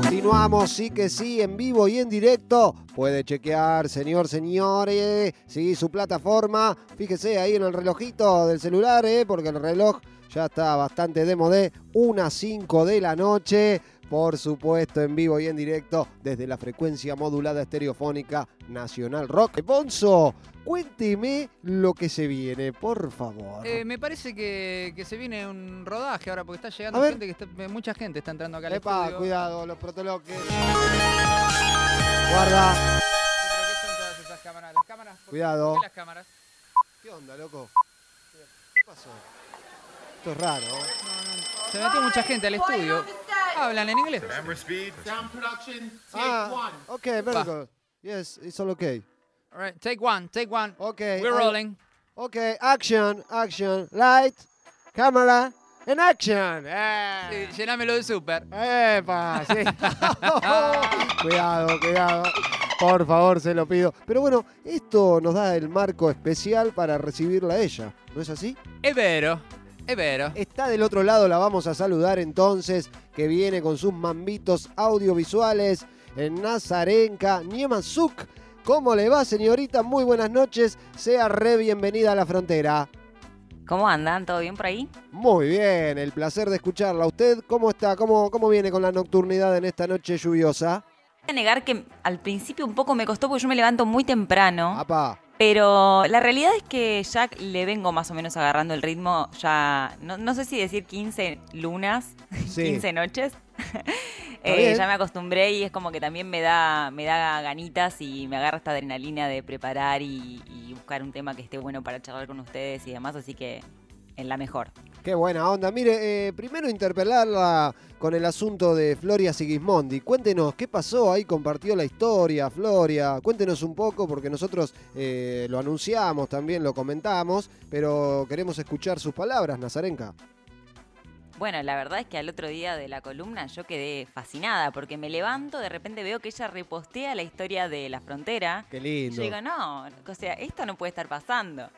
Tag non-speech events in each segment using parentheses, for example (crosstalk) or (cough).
Continuamos, sí que sí, en vivo y en directo. Puede chequear, señor, señores, sí, su plataforma. Fíjese ahí en el relojito del celular, eh, porque el reloj ya está bastante de modé. Una 5 de la noche. Por supuesto, en vivo y en directo desde la frecuencia modulada estereofónica Nacional Rock. Bonzo, cuénteme lo que se viene, por favor. Eh, me parece que, que se viene un rodaje ahora porque está llegando gente que está- mucha gente está entrando acá al Epa, estudio. cuidado, los protoloques. Guarda. ¿Pero qué son todas esas cámaras? ¿Las cámaras? ¿Por- Cuidado. ¿Por qué las cámaras? ¿Qué onda, loco? ¿Qué pasó? Esto es raro. ¿eh? Se metió mucha gente al estudio. Hablan en inglés. Camera speed. Sound production, take Ah, one. okay, very Va. good. Yes, it's all okay. All right, take one, take one. Okay. We're I- rolling. Okay, action, action, light, camera, and action. Eh. Sí, llenámelo de súper. ¡Epa! Sí. (laughs) (laughs) cuidado, cuidado. Por favor, se lo pido. Pero bueno, esto nos da el marco especial para recibirla a ella. ¿No es así? Es vero, es vero. Está del otro lado, la vamos a saludar entonces, que viene con sus mambitos audiovisuales en Nazarenka, Niemazuk. ¿Cómo le va, señorita? Muy buenas noches. Sea re bienvenida a la frontera. ¿Cómo andan? ¿Todo bien por ahí? Muy bien, el placer de escucharla. ¿Usted cómo está? ¿Cómo, cómo viene con la nocturnidad en esta noche lluviosa? Voy a negar que al principio un poco me costó porque yo me levanto muy temprano, Apa, pero la realidad es que ya le vengo más o menos agarrando el ritmo, ya no, no sé si decir 15 lunas, (laughs) Sí. 15 noches. Eh, ya me acostumbré y es como que también me da, me da ganitas y me agarra esta adrenalina de preparar y, y buscar un tema que esté bueno para charlar con ustedes y demás, así que en la mejor. Qué buena onda. Mire, eh, primero interpelarla con el asunto de Floria Sigismondi. Cuéntenos, ¿qué pasó? Ahí compartió la historia, Floria. Cuéntenos un poco, porque nosotros eh, lo anunciamos, también lo comentamos, pero queremos escuchar sus palabras, Nazarenka. Bueno, la verdad es que al otro día de la columna yo quedé fascinada porque me levanto, de repente veo que ella repostea la historia de la frontera. Qué Yo lindo. digo, no, o sea, esto no puede estar pasando.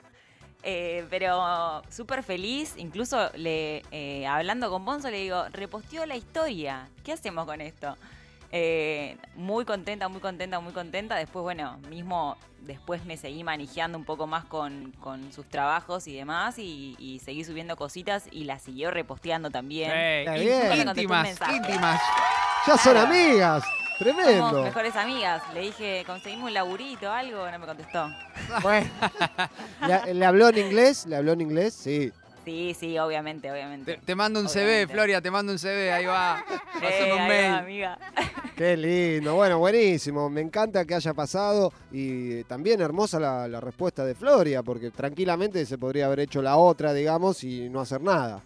Eh, pero súper feliz, incluso le, eh, hablando con Bonzo le digo, reposteó la historia, ¿qué hacemos con esto? Eh, muy contenta, muy contenta, muy contenta. Después, bueno, mismo después me seguí manejando un poco más con, con sus trabajos y demás y, y seguí subiendo cositas y la siguió reposteando también. Íntimas, íntimas. Ya son amigas. Somos Tremendo. mejores amigas. Le dije, conseguimos un laburito, algo, no me contestó. (laughs) Bueno. ¿Le, le habló en inglés? ¿Le habló en inglés? Sí. Sí, sí, obviamente, Te, obviamente. te mando un CV, Obviamente. Floria, te mando un CV, ahí va. (laughs) Eh, un ahí mail. va, amiga. (laughs) Qué lindo, bueno, buenísimo. Me encanta que haya pasado y también hermosa la, la respuesta de Floria, porque tranquilamente se podría haber hecho la otra, digamos, y no hacer nada.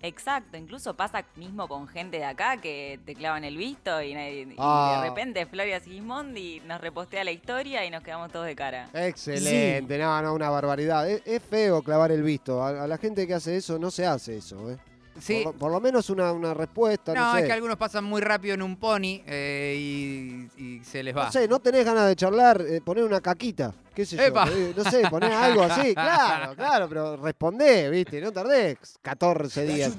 Exacto, incluso pasa mismo con gente de acá que te clavan el visto y, y Ah. de repente Floria Sigismondi nos repostea la historia y nos quedamos todos de cara. Excelente, no, no, una barbaridad. Es, es feo clavar el visto. A, a la gente que hace eso no se hace eso, ¿eh? Sí. Por, por lo menos una, una respuesta, no, No, sé. es que algunos pasan muy rápido en un pony eh, y, y se les va. No sé, no tenés ganas de charlar, eh, poner una caquita, qué sé yo. Epa. eh, no sé, poner algo así, (laughs) claro, claro, pero respondé, viste, no tardé 14 días.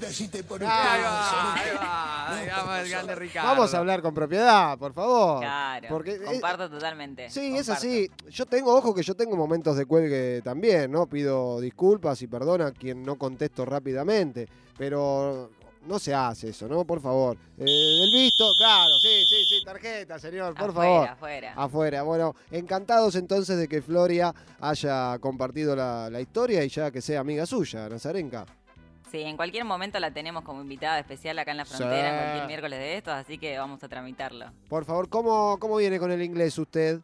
Vamos a hablar con propiedad, por favor. Claro, Porque, eh, comparto totalmente. Sí, es así. Yo tengo, ojo que yo tengo momentos de cuelgue también, ¿no? Pido disculpas y perdona a quien no contesto rápidamente, pero no se hace eso, ¿no? Por favor. Eh, el visto, claro, sí, sí, sí, tarjeta, señor, por afuera, favor. afuera. Afuera. Bueno, encantados entonces de que Floria haya compartido la, la historia y ya que sea amiga suya, Nazarenka. Sí, en cualquier momento la tenemos como invitada especial acá en la frontera, Sí. en cualquier miércoles de estos, así que vamos a tramitarlo. Por favor, ¿cómo, cómo viene con el inglés usted?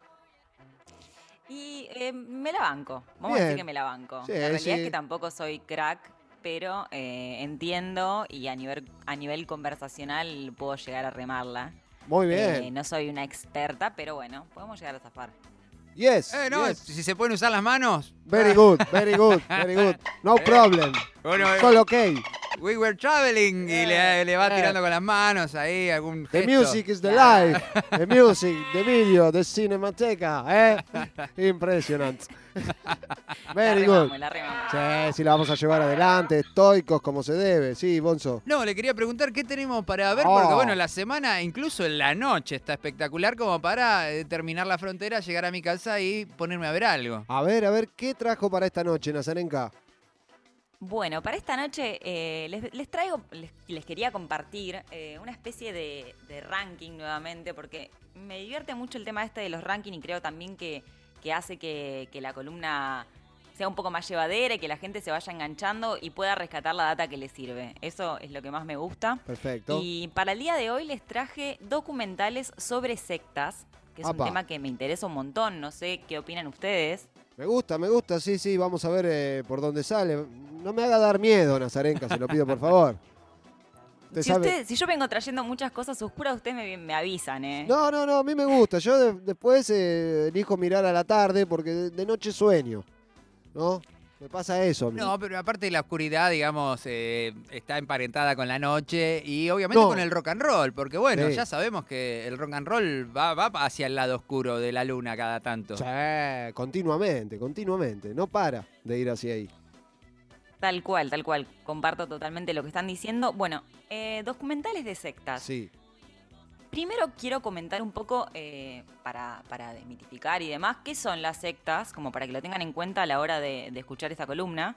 Y eh, me la banco, vamos a decir que me la banco. Sí, la realidad sí. es que tampoco soy crack, pero eh, entiendo y a nivel, a nivel conversacional puedo llegar a remarla. Muy Eh, bien. no soy una experta, pero bueno, podemos llegar a zafar. Yes. Eh, no, yes. si se pueden usar las manos. Very good, very good, very good. No (laughs) problem. Bueno, eh, Solo ok. We were traveling y le, le va Eh. tirando con las manos ahí algún The music is the life. The music, the video, the cinemateca. ¿eh? Impresionante. (laughs) La Very good. Sí, sí, la vamos a llevar adelante, estoicos como se debe. Sí, Bonzo. No, le quería preguntar qué tenemos para ver, Oh. porque bueno, la semana, incluso en la noche, está espectacular como para eh, terminar la frontera, llegar a mi casa y ponerme a ver algo. A ver, a ver, ¿qué trajo para esta noche, Nazarenka? Bueno, para esta noche eh, les, les traigo, les, les quería compartir eh, una especie de, de ranking nuevamente, porque me divierte mucho el tema este de los rankings y creo también que, que hace que, que la columna sea un poco más llevadera y que la gente se vaya enganchando y pueda rescatar la data que le sirve. Eso es lo que más me gusta. Perfecto. Y para el día de hoy les traje documentales sobre sectas, que es un tema que me interesa un montón. No sé qué opinan ustedes. Me gusta, me gusta, sí, sí, vamos a ver eh, por dónde sale. No me haga dar miedo, Nazarenka, se lo pido por favor. (laughs) Usted Si, sabe- usted- si yo vengo trayendo muchas cosas oscuras, ustedes me, me avisan, ¿eh? No, no, no, a mí me gusta. Yo de- después eh, elijo mirar a la tarde porque de, de noche sueño. ¿No? Me pasa eso a mí. No, pero aparte la oscuridad, digamos, eh, está emparentada con la noche y obviamente No. con el rock and roll, porque bueno, Sí. ya sabemos que el rock and roll va, va hacia el lado oscuro de la luna cada tanto. Sí, continuamente, continuamente. No para de ir hacia ahí. Tal cual, tal cual. Comparto totalmente lo que están diciendo. Bueno, eh, documentales de sectas. Sí. Primero quiero comentar un poco, eh, para, para desmitificar y demás, qué son las sectas, como para que lo tengan en cuenta a la hora de, de escuchar esta columna.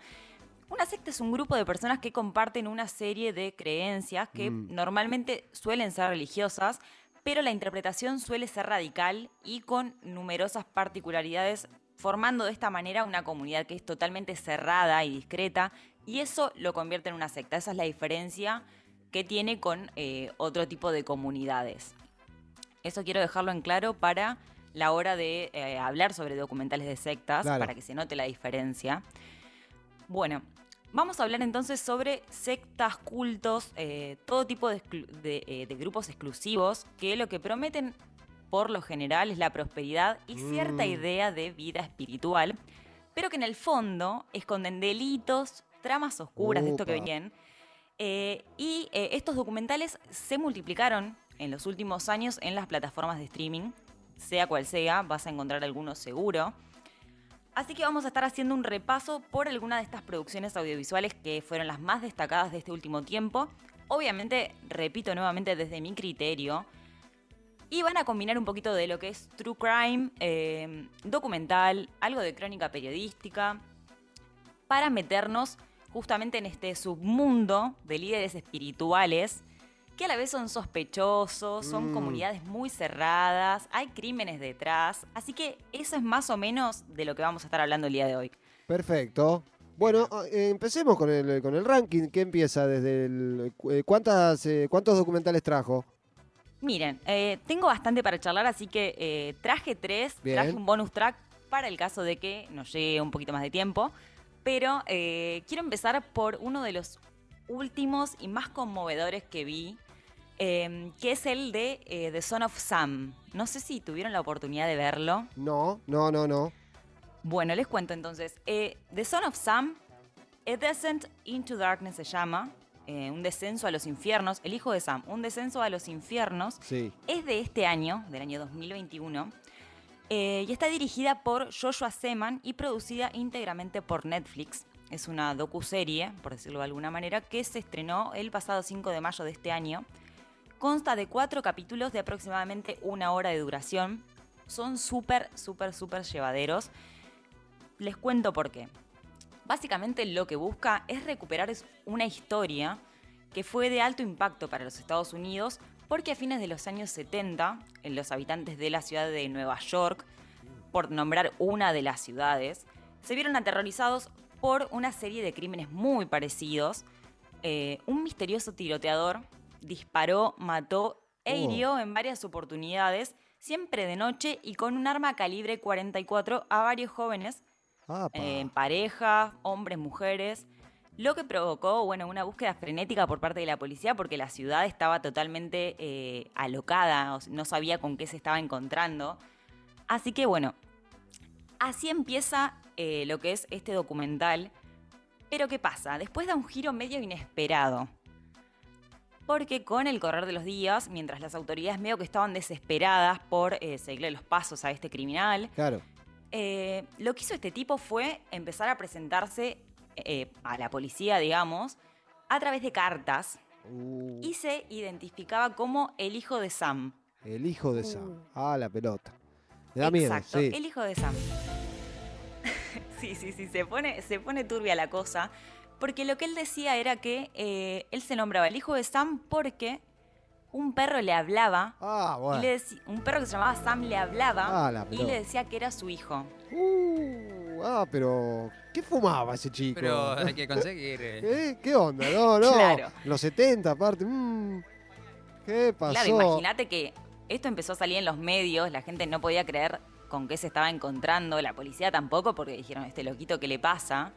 Una secta es un grupo de personas que comparten una serie de creencias que Mm. normalmente suelen ser religiosas, pero la interpretación suele ser radical y con numerosas particularidades, formando de esta manera una comunidad que es totalmente cerrada y discreta, y eso lo convierte en una secta. Esa es la diferencia que tiene con eh, otro tipo de comunidades. Eso quiero dejarlo en claro para la hora de eh, hablar sobre documentales de sectas, Claro. para que se note la diferencia. Bueno, vamos a hablar entonces sobre sectas, cultos, eh, todo tipo de, exclu- de, de grupos exclusivos que lo que prometen por lo general es la prosperidad y cierta Mm. idea de vida espiritual, pero que en el fondo esconden delitos, tramas oscuras de esto que Upa. Eh, y eh, estos documentales se multiplicaron en los últimos años en las plataformas de streaming, sea cual sea, vas a encontrar algunos seguro. Así que vamos a estar haciendo un repaso por alguna de estas producciones audiovisuales que fueron las más destacadas de este último tiempo. Obviamente, repito nuevamente desde mi criterio. Y van a combinar un poquito de lo que es true crime, eh, documental, algo de crónica periodística, para meternos justamente en este submundo de líderes espirituales que a la vez son sospechosos, son Mm. comunidades muy cerradas, hay crímenes detrás, así que eso es más o menos de lo que vamos a estar hablando el día de hoy. Perfecto. Bueno, eh, empecemos con el, con el ranking. ¿Qué empieza desde el. eh, ¿cuántas, eh, ¿Cuántos documentales trajo? Miren, eh, tengo bastante para charlar, así que eh, traje tres, Bien. traje un bonus track para el caso de que nos llegue un poquito más de tiempo, pero eh, quiero empezar por uno de los últimos y más conmovedores que vi, eh, que es el de eh, The Son of Sam. No sé si tuvieron la oportunidad de verlo. No, no, no, no. Bueno, les cuento entonces. Eh, The Son of Sam, A Descent into Darkness se llama, un descenso a los infiernos, el hijo de Sam, un descenso a los infiernos, Sí. es de este año, del año 2021, eh, y está dirigida por Joshua Seman y producida íntegramente por Netflix. Es una docuserie, por decirlo de alguna manera, que se estrenó el pasado 5 de mayo de este año. Consta de cuatro capítulos de aproximadamente una hora de duración. Son súper, súper, súper llevaderos. Les cuento por qué. Básicamente lo que busca es recuperar una historia que fue de alto impacto para los Estados Unidos porque a fines de los años 70, en los habitantes de la ciudad de Nueva York, por nombrar una de las ciudades, se vieron aterrorizados por una serie de crímenes muy parecidos. Eh, un misterioso tiroteador disparó, mató e Oh. hirió en varias oportunidades, siempre de noche y con un arma calibre 44 a varios jóvenes Apa. eh, en pareja, hombres, mujeres, lo que provocó, bueno, una búsqueda frenética por parte de la policía porque la ciudad estaba totalmente eh, alocada, no sabía con qué se estaba encontrando. Así que bueno, así empieza eh, lo que es este documental Pero ¿qué pasa? Después da un giro medio inesperado. Porque con el correr de los días, mientras las autoridades medio que estaban desesperadas por eh, seguirle los pasos a este criminal, Claro. eh, lo que hizo este tipo fue empezar a presentarse eh, a la policía, digamos, a través de cartas Uh, y se identificaba como el hijo de Sam. el hijo de Sam. Ah, la pelota. Me da miedo, Exacto, sí. el hijo de Sam. (laughs) sí, sí, sí, se pone, se pone turbia la cosa. Porque lo que él decía era que eh, él se nombraba el hijo de Sam porque un perro le hablaba. Ah, y bueno. le deci- un perro que se llamaba Sam le hablaba Ah, y le decía que era su hijo. Uh, ah, pero. ¿Qué fumaba ese chico? Pero (laughs) hay que conseguir. eh. ¿Eh? ¿Qué onda? No, no. Claro. Los 70, aparte. mm, ¿Qué pasó? Claro, imagínate que esto empezó a salir en los medios, la gente no podía creer con qué se estaba encontrando, la policía tampoco, porque dijeron, este loquito, ¿qué le pasa?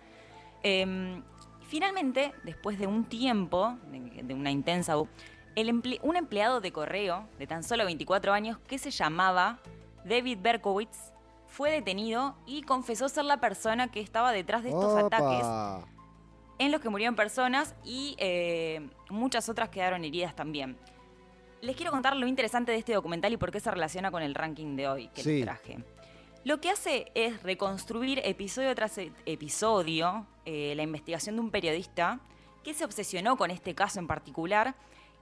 Em, finalmente, después de un tiempo, de, de una intensa... bu- el emple- un empleado de correo de tan solo 24 años que se llamaba David Berkowitz fue detenido y confesó ser la persona que estaba detrás de estos ataques en los que murieron personas y eh, muchas otras quedaron heridas también. Les quiero contar lo interesante de este documental y por qué se relaciona con el ranking de hoy que Sí. les traje. Lo que hace es reconstruir episodio tras e- episodio eh, la investigación de un periodista que se obsesionó con este caso en particular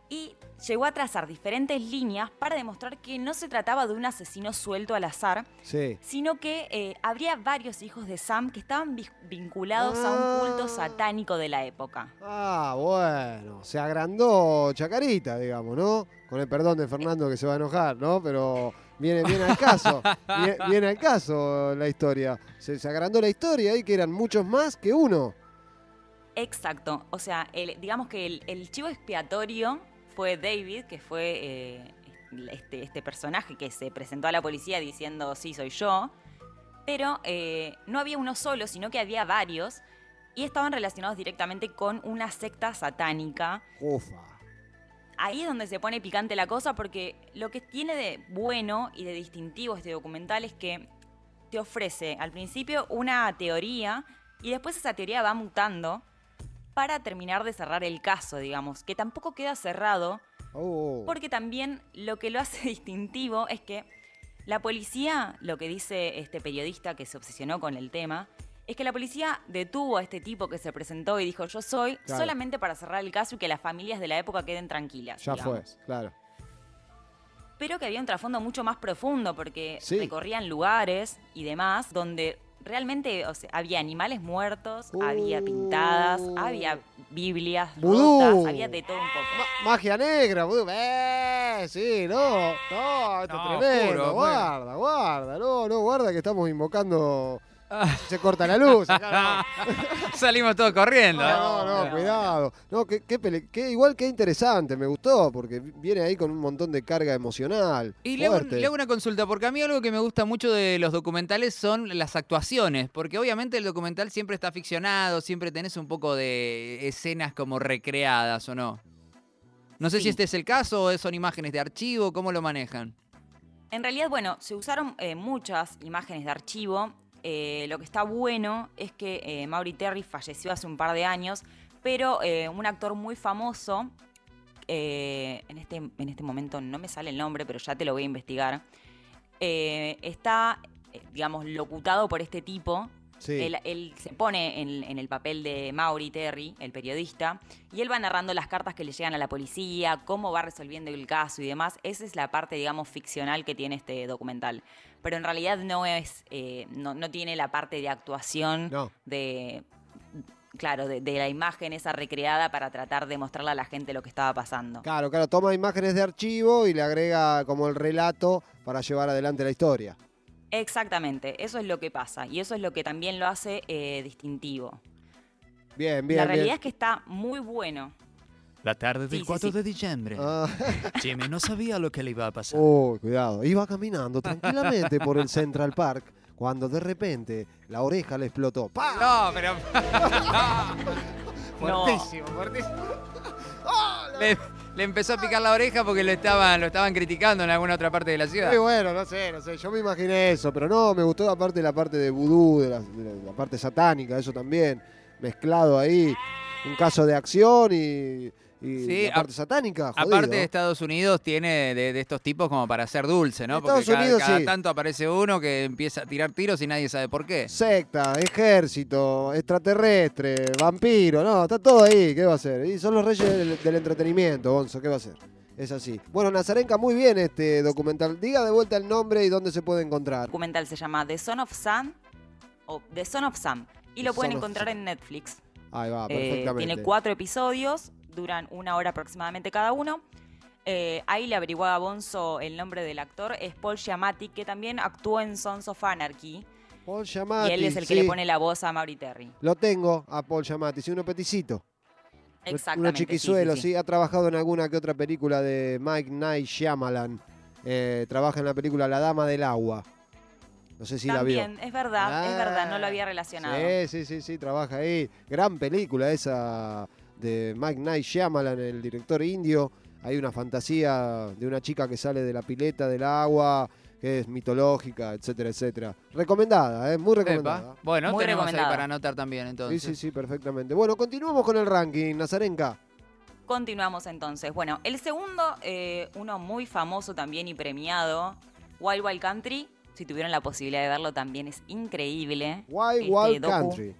y llegó a trazar diferentes líneas para demostrar que no se trataba de un asesino suelto al azar, Sí. sino que eh, habría varios hijos de Sam que estaban vinculados a un Ah. culto satánico de la época. Ah, bueno. Se agrandó Chacarita, digamos, ¿no? Con el perdón de Fernando que se va a enojar, ¿no? Pero viene, viene al caso. (laughs) Viene, viene al caso la historia. Se, se agrandó la historia y que eran muchos más que uno. Exacto. O sea, el- digamos que el, el chivo expiatorio fue David, que fue eh, este, este personaje que se presentó a la policía diciendo sí, soy yo. Pero eh, no había uno solo, sino que había varios. Y estaban relacionados directamente con una secta satánica. Ufa. Ahí es donde se pone picante la cosa porque lo que tiene de bueno y de distintivo este documental es que te ofrece al principio una teoría y después esa teoría va mutando para terminar de cerrar el caso, digamos, que tampoco queda cerrado Oh. porque también lo que lo hace (laughs) distintivo es que la policía, lo que dice este periodista que se obsesionó con el tema, es que la policía detuvo a este tipo que se presentó y dijo yo soy Claro. solamente para cerrar el caso y que las familias de la época queden tranquilas. Ya fue, claro. Pero que había un trasfondo mucho más profundo porque Sí. recorrían lugares y demás donde realmente o sea, había animales muertos, había pintadas, Uh. había Biblias Vudú. rotas, había de todo un poco. Ma- magia negra, vudú. Eh, sí, no. No, esto No, es tremendo. oscuro, guarda, guarda. No, no, guarda que estamos invocando. (laughs) Se corta la luz. Acá no. (laughs) salimos todos corriendo. No, no, no, cuidado. No, qué, qué pele- qué- igual que interesante, me gustó, porque viene ahí con un montón de carga emocional. Y le hago, fuerte. le hago una consulta, porque a mí algo que me gusta mucho de los documentales son las actuaciones, porque obviamente el documental siempre está ficcionado, siempre tenés un poco de escenas como recreadas, ¿o no? No sé si este es el caso o son imágenes de archivo, ¿cómo lo manejan? En realidad, bueno, se usaron eh, muchas imágenes de archivo. Eh, lo que está bueno es que eh, Mauri Terry falleció hace un par de años, pero eh, un actor muy famoso, eh, en, este, en este momento no me sale el nombre, pero ya te lo voy a investigar, está, digamos, locutado por este tipo. Sí. Él, él se pone en, en el papel de Mauri Terry, el periodista, y él va narrando las cartas que le llegan a la policía, cómo va resolviendo el caso y demás. Esa es la parte, digamos, ficcional que tiene este documental. Pero en realidad no es, eh, no, no tiene la parte de actuación No. de, claro, de, de la imagen esa recreada para tratar de mostrarle a la gente lo que estaba pasando. Claro, claro, toma imágenes de archivo y le agrega como el relato para llevar adelante la historia. Exactamente, eso es lo que pasa y eso es lo que también lo hace eh, distintivo. Bien, bien, la realidad bien. es que está muy bueno. La tarde del sí, 4 sí. de diciembre. Ah, (laughs) Jimmy no sabía lo que le iba a pasar. uy, cuidado. Iba caminando tranquilamente por el Central Park cuando de repente la oreja le explotó. ¡Pah! No, pero. (laughs) No. fuertísimo, fuertísimo. Le, le empezó a picar la oreja porque lo estaban, lo estaban criticando en alguna otra parte de la ciudad. Sí, bueno, no sé, no sé. Yo me imaginé eso, pero no, me gustó aparte la parte de vudú, de la parte satánica, eso también. mezclado ahí, un caso de acción y, y Sí, la parte satánica. jodido. Aparte de Estados Unidos tiene de, de estos tipos como para ser dulce, ¿no? Porque Estados cada, Unidos, cada sí. tanto aparece uno que empieza a tirar tiros y nadie sabe por qué. Secta, ejército, extraterrestre, vampiro, no, está todo ahí, ¿qué va a ser? Y son los reyes del, del entretenimiento, Gonzo, ¿qué va a ser? Es así. Bueno, Nazarenka, muy bien este documental. Diga de vuelta el nombre y dónde se puede encontrar. documental se llama The Son of Sam o The Son of Sam y The lo pueden encontrar en Netflix. Ahí va, Eh, perfectamente. tiene cuatro episodios, duran una hora aproximadamente cada uno. Eh, ahí le averiguó a Bonzo el nombre del actor, es Paul Giamatti, que también actuó en Sons of Anarchy. Paul Giamatti, y él es el que sí. le pone la voz a Mauri Terry. Lo tengo a Paul Giamatti, sí, uno peticito. Exactamente. Uno sí, sí, chiquizuelo, sí, sí. Ha trabajado en alguna que otra película de Mike Night Shyamalan. Eh, trabaja en la película La Dama del Agua. No sé si la vio. También, es verdad, es verdad, no lo había Ah, relacionado. Sí, sí, sí, sí, trabaja ahí. Gran película esa de Mike Night Shyamalan, el director indio. Hay una fantasía de una chica que sale de la pileta del agua, que es mitológica, etcétera, etcétera. Recomendada, ¿eh? muy recomendada. Epa. Bueno, Muy tenemos ahí para anotar también Sí, entonces. sí, sí, perfectamente. Bueno, continuamos con el ranking, Nazarenka. Continuamos entonces. Bueno, el segundo, eh, uno muy famoso también y premiado, Wild Wild Country. Si tuvieron la posibilidad de verlo, también es increíble. Wild Este Wild docu. Country.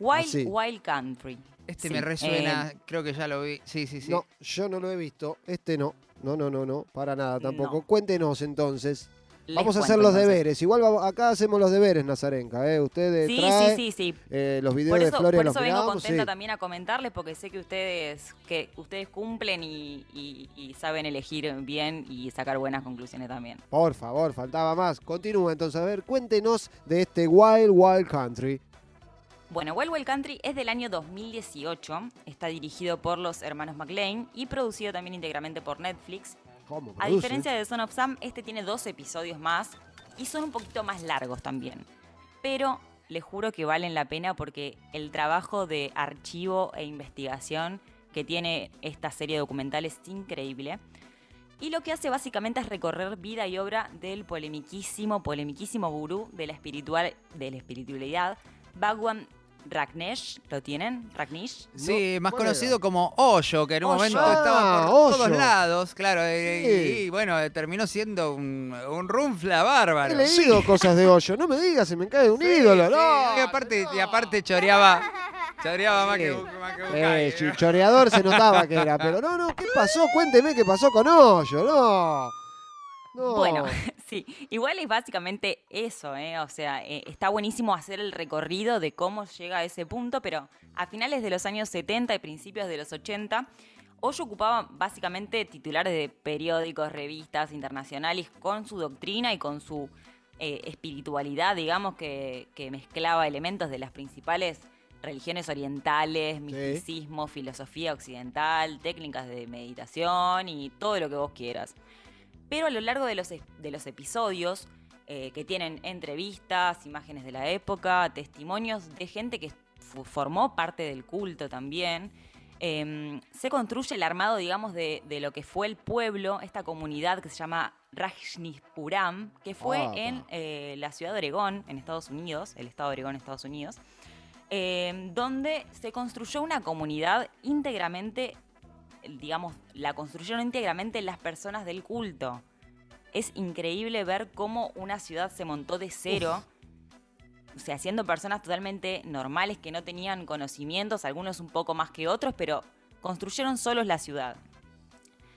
Wild Así. Wild Country. Este Sí, me resuena, eh, creo que ya lo vi. Sí, sí, sí. No, yo no lo he visto. Este no. No, no, no, no. Para nada tampoco. No. Cuéntenos entonces. Les Vamos a hacer los entonces. deberes. Igual vamos- acá hacemos los deberes, Nazarenka. ¿eh? Usted Sí, trae sí, sí, sí. eh, los videos Por de eso, Flores por los eso vengo miramos, contenta sí. también a comentarles porque sé que ustedes que ustedes cumplen y, y- y saben elegir bien y sacar buenas conclusiones también. Por favor, faltaba más. Continúa entonces. A ver, cuéntenos de este Wild Wild Country. Bueno, Wild Wild Country es del año 2018, está dirigido por los hermanos McLean y producido también íntegramente por Netflix. ¿Cómo? A diferencia de Son of Sam, este tiene dos episodios más y son un poquito más largos también. Pero les juro que valen la pena porque el trabajo de archivo e investigación que tiene esta serie documental es increíble. Y lo que hace básicamente es recorrer vida y obra del polemiquísimo, polemiquísimo gurú de la, espiritual, de la espiritualidad, Bhagwan Ragnesh. ¿Lo tienen? Ragnish. Sí, más ¿cuál conocido era? como Hoyo, que en un Hoyo. momento estaba por todos lados, claro, eh, Sí. y, y, bueno, eh, terminó siendo un, un runfla bárbaro. He leído cosas de hoyo. No me digas, se me cae un ídolo. Sí, No, y aparte, y aparte choreaba, choreaba más Sí. que, más que un Eh, cague, sí, ¿no? choreador se notaba que era, (laughs) pero no, no, ¿qué pasó? Cuénteme qué pasó con Hoyo, no. No. Bueno, sí, igual es básicamente eso, ¿eh? O sea, eh, está buenísimo hacer el recorrido de cómo llega a ese punto, pero a finales de los años 70 y principios de los 80, Hoyo ocupaba básicamente titulares de periódicos, revistas internacionales con su doctrina y con su eh, espiritualidad, digamos, que, que mezclaba elementos de las principales religiones orientales, misticismo, filosofía occidental, técnicas de meditación y todo lo que vos quieras. Pero a lo largo de los, es- de los episodios, eh, que tienen entrevistas, imágenes de la época, testimonios de gente que formó parte del culto también, em, se construye el armado, digamos, de, de lo que fue el pueblo, esta comunidad que se llama Rajneeshpuram, que fue en eh, la ciudad de Oregón, en Estados Unidos, el estado de Oregón, Estados Unidos, em, donde se construyó una comunidad íntegramente digamos, la construyeron íntegramente las personas del culto. Es increíble ver cómo una ciudad se montó de cero, o sea, siendo personas totalmente normales que no tenían conocimientos, algunos un poco más que otros, pero construyeron solos la ciudad.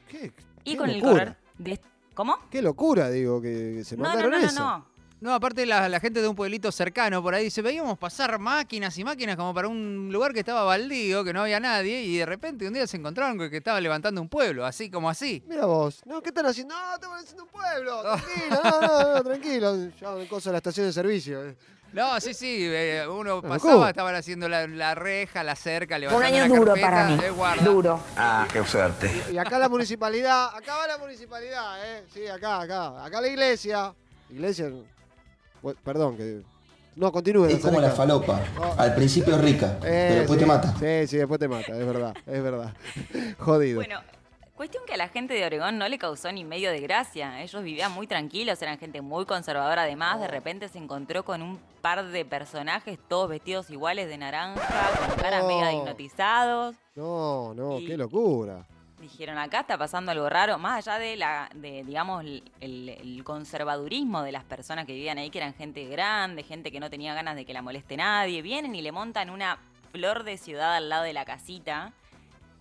¿Qué, Y qué con el correr de... ¿Cómo? Qué locura, digo, que, se No, no, mandaron no, no, eso. no. No, aparte la, la gente de un pueblito cercano por ahí dice, veíamos pasar máquinas y máquinas como para un lugar que estaba baldío, que no había nadie, y de repente un día se encontraron con que estaba levantando un pueblo, así como así. Mira vos, no, ¿qué están haciendo? No, estamos haciendo un pueblo, (laughs) tranquilo, no, no, no, tranquilo. Ya cosa de la estación de servicio. eh. No, sí, sí, eh, uno pasaba, estaban haciendo la, la reja, la cerca, Un levantando año la duro carpeta, para mí. eh, guarda. Duro. Ah, qué suerte. Y acá la municipalidad, acá va la municipalidad, ¿eh? Sí, acá, acá. Acá la iglesia. Iglesia. Bueno, Perdón, que. No, continúe. Es como la falopa. Al principio es rica, Eh, pero después sí, te mata. Sí, sí, después te mata, es verdad, es verdad. (laughs) Jodido. Bueno, Cuestión que a la gente de Oregón no le causó ni medio de gracia. Ellos vivían muy tranquilos, eran gente muy conservadora además. De repente se encontró con un par de personajes, todos vestidos iguales de naranja, con caras Oh. mega hipnotizados. No, no, Y- qué locura. Dijeron, acá está pasando algo raro, más allá de la, de, digamos, el, conservadurismo de las personas que vivían ahí, que eran gente grande, gente que no tenía ganas de que la moleste nadie. Vienen y le montan una flor de ciudad al lado de la casita.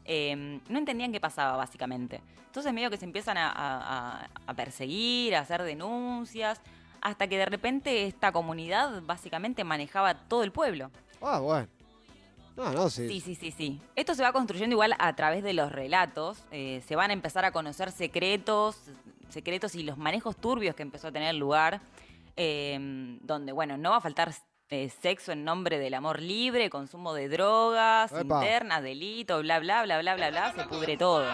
Eh, no entendían qué pasaba, básicamente. Entonces, medio que se empiezan a perseguir, a hacer denuncias, hasta que de repente esta comunidad básicamente manejaba todo el pueblo. Ah, bueno. No, no, sí. Sí, sí, sí, sí. Esto se va construyendo igual a través de los relatos. eh, se van a empezar a conocer secretos, secretos y los manejos turbios que empezó a tener lugar. eh, donde, bueno, no va a faltar eh, sexo en nombre del amor libre, consumo de drogas, Epa. internas, delitos, bla, bla, bla, bla, bla, bla. Se pudre todo.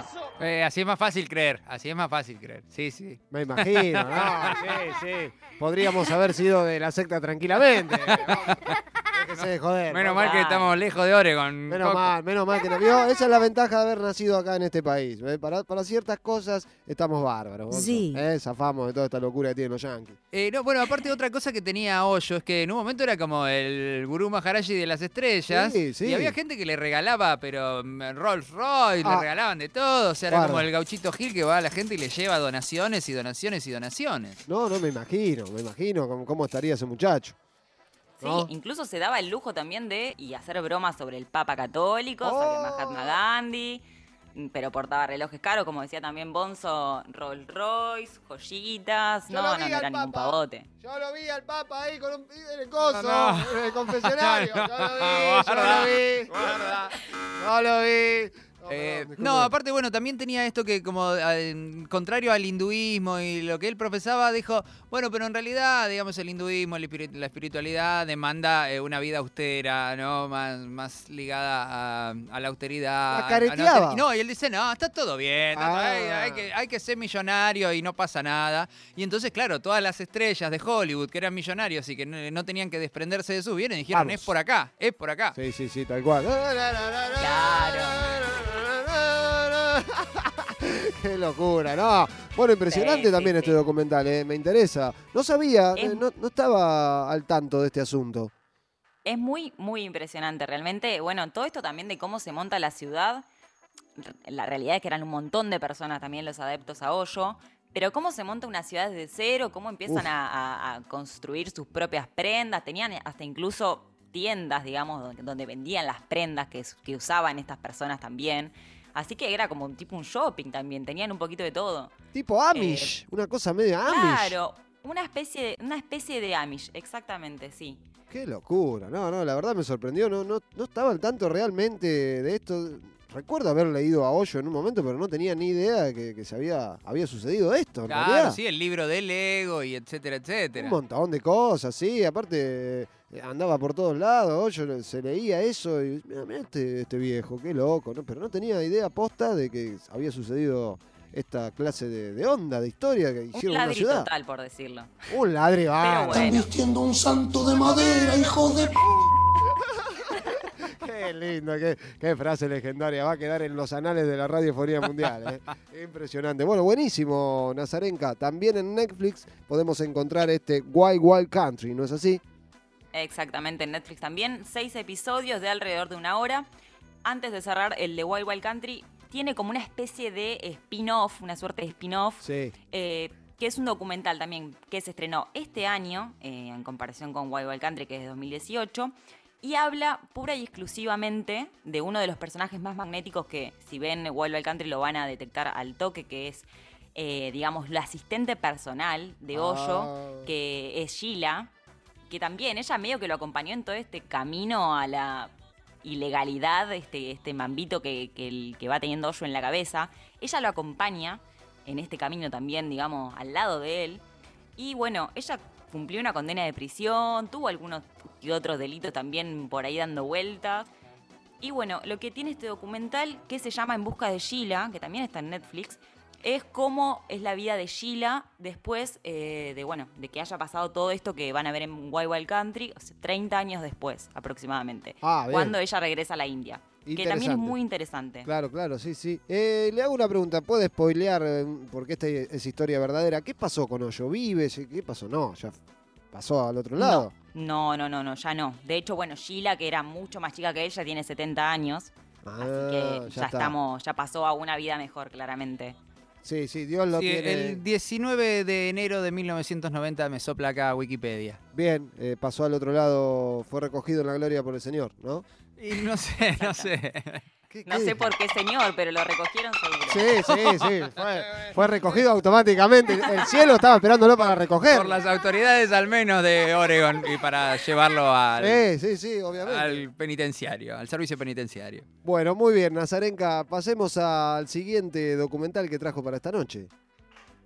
Eh, así es más fácil creer, así es más fácil creer. Sí, sí. Me imagino, no, (laughs) sí, sí. Podríamos haber sido de la secta tranquilamente. (laughs) Déjese de joder. Menos mal que estamos lejos de Oregon. Menos Coco. mal, menos mal que no vio. Esa es la ventaja de haber nacido acá en este país. ¿eh? Para, para ciertas cosas estamos bárbaros. Gonzo. Sí. ¿Eh? Zafamos de toda esta locura que tienen los yankees. Eh, no, bueno, aparte otra cosa que tenía Hoyo es que en un momento era como el gurú Maharaji de las estrellas. Sí, sí. Y había gente que le regalaba, pero mm, Rolls Royce, Ah. le regalaban de todo. O sea, era Guarda. como el gauchito Gil que va a la gente y le lleva donaciones y donaciones y donaciones. No, no me imagino, me imagino cómo, cómo estaría ese muchacho. Sí, ¿No? incluso se daba el lujo también de y hacer bromas sobre el Papa Católico, sobre Oh. Mahatma Gandhi, mm, pero portaba relojes caros, como decía también Bonzo, Rolls Royce, joyitas. Yo No, no, no era ningún Papa. pavote. Yo lo vi al Papa ahí con un en el coso, No, no. en el confesionario. Yo lo vi, yo lo vi. Yo lo vi. No, Eh, no, aparte, bueno, también tenía esto que como eh, contrario al hinduismo y lo que él profesaba, dijo, bueno, pero en realidad, digamos, el hinduismo, la espiritualidad demanda eh, una vida austera, ¿no? Más, más ligada a, a la austeridad. La a- no, y él dice, no, está todo bien, hay, Ah. hay que, hay que ser millonario y no pasa nada. Y entonces, claro, todas las estrellas de Hollywood que eran millonarios y que no, no tenían que desprenderse de sus bienes, dijeron, Vamos. es por acá, es por acá. Sí, sí, sí, tal cual. (laughs) Qué locura, ¿no? Bueno, impresionante Sí, también sí. este documental, ¿eh? me interesa. No sabía, Es- eh, no, no estaba al tanto de este asunto. Es muy, muy impresionante, realmente. Bueno, todo esto también de cómo se monta la ciudad. La realidad es que eran un montón de personas también los adeptos a Hoyo. Pero cómo se monta una ciudad desde cero, cómo empiezan a, a- a construir sus propias prendas. Tenían hasta incluso tiendas, digamos, donde, donde vendían las prendas que usaban estas personas también. Así que era como un tipo un shopping también, tenían un poquito de todo. Tipo Amish, una cosa medio Amish. Eh, Claro, una especie de, una especie de Amish, exactamente, sí. Qué locura, no, no, la verdad me sorprendió, no, no, no estaba al tanto realmente de esto. Recuerdo haber leído a Hoyo en un momento, pero no tenía ni idea de que, que se había, había sucedido esto, en Claro, realidad. sí, el libro del ego y etcétera, etcétera. Un montón de cosas, sí, aparte eh, andaba por todos lados, Hoyo se leía eso y mira, mira este, este viejo, qué loco, ¿no? pero no tenía idea posta de que había sucedido esta clase de, de onda, de historia que hicieron en una ciudad. total, por decirlo. Un. Pero bueno. vistiendo un santo de madera, hijo de... (laughs) Qué lindo, qué, qué frase legendaria. Va a quedar en los anales de la radiofonía mundial. ¿eh? (laughs) Impresionante. Bueno, buenísimo, Nazarenka. También en Netflix podemos encontrar este Wild Wild Country, ¿no es así? Exactamente, en Netflix también. Seis episodios de alrededor de una hora. Antes de cerrar, el de Wild Wild Country tiene como una especie de spin-off, una suerte de spin-off, Sí. eh, que es un documental también que se estrenó este año, eh, en comparación con Wild Wild Country, que es de 2018. Y habla pura y exclusivamente de uno de los personajes más magnéticos que, si ven Wild Wild Country, lo van a detectar al toque, que es, eh, digamos, la asistente personal de Hoyo, Ah. que es Sheila, que también ella medio que lo acompañó en todo este camino a la ilegalidad, este, este mambito que, que, va teniendo Hoyo en la cabeza. Ella lo acompaña en este camino también, digamos, al lado de él. Y bueno, ella cumplió una condena de prisión, tuvo algunos y otros delitos también por ahí dando vueltas. Y bueno, lo que tiene este documental, que se llama En busca de Sheila, que también está en Netflix, es cómo es la vida de Sheila después eh, de, bueno, de que haya pasado todo esto que van a ver en Wild Wild Country, o sea, 30 años después aproximadamente, Ah, cuando ella regresa a la India. que también es muy interesante. Claro, claro, sí, sí. Eh, le hago una pregunta, ¿puede spoilear? eh, Porque esta es historia verdadera. ¿Qué pasó con Hoyo? ¿Vive? ¿Qué pasó? No, ya pasó al otro lado. No, no, no, no, ya no. De hecho, bueno, Sheila, que era mucho más chica que ella, tiene 70 años. Ah, así que ya, está. estamos, ya pasó a una vida mejor, claramente. Sí, sí, Dios lo Sí, tiene. el 19 de enero de 1990 me sopla acá Wikipedia. Bien, eh, pasó al otro lado, fue recogido en la gloria por el Señor, ¿no? Y no sé, no sé. ¿Qué- No qué sé por qué señor, pero lo recogieron seguro. Sí, sí, sí. Fue, (laughs) fue recogido automáticamente. El (laughs) cielo estaba esperándolo para recoger. Por las autoridades al menos de Oregon y para llevarlo al, Sí, sí, sí, obviamente. al penitenciario, al servicio penitenciario. Bueno, muy bien, Nazarenka. Pasemos al siguiente documental que trajo para esta noche.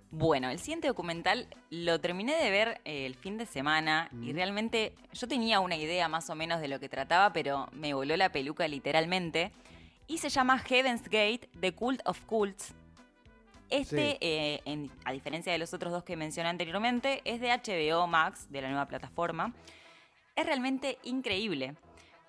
Bueno, el siguiente documental lo terminé de ver eh, el fin de semana y Mm. realmente yo tenía una idea más o menos de lo que trataba, pero me voló la peluca literalmente. Y se llama Heaven's Gate, The Cult of Cults. Este, Sí. eh, en- a diferencia de los otros dos que mencioné anteriormente, es de HBO Max, de la nueva plataforma. Es realmente increíble.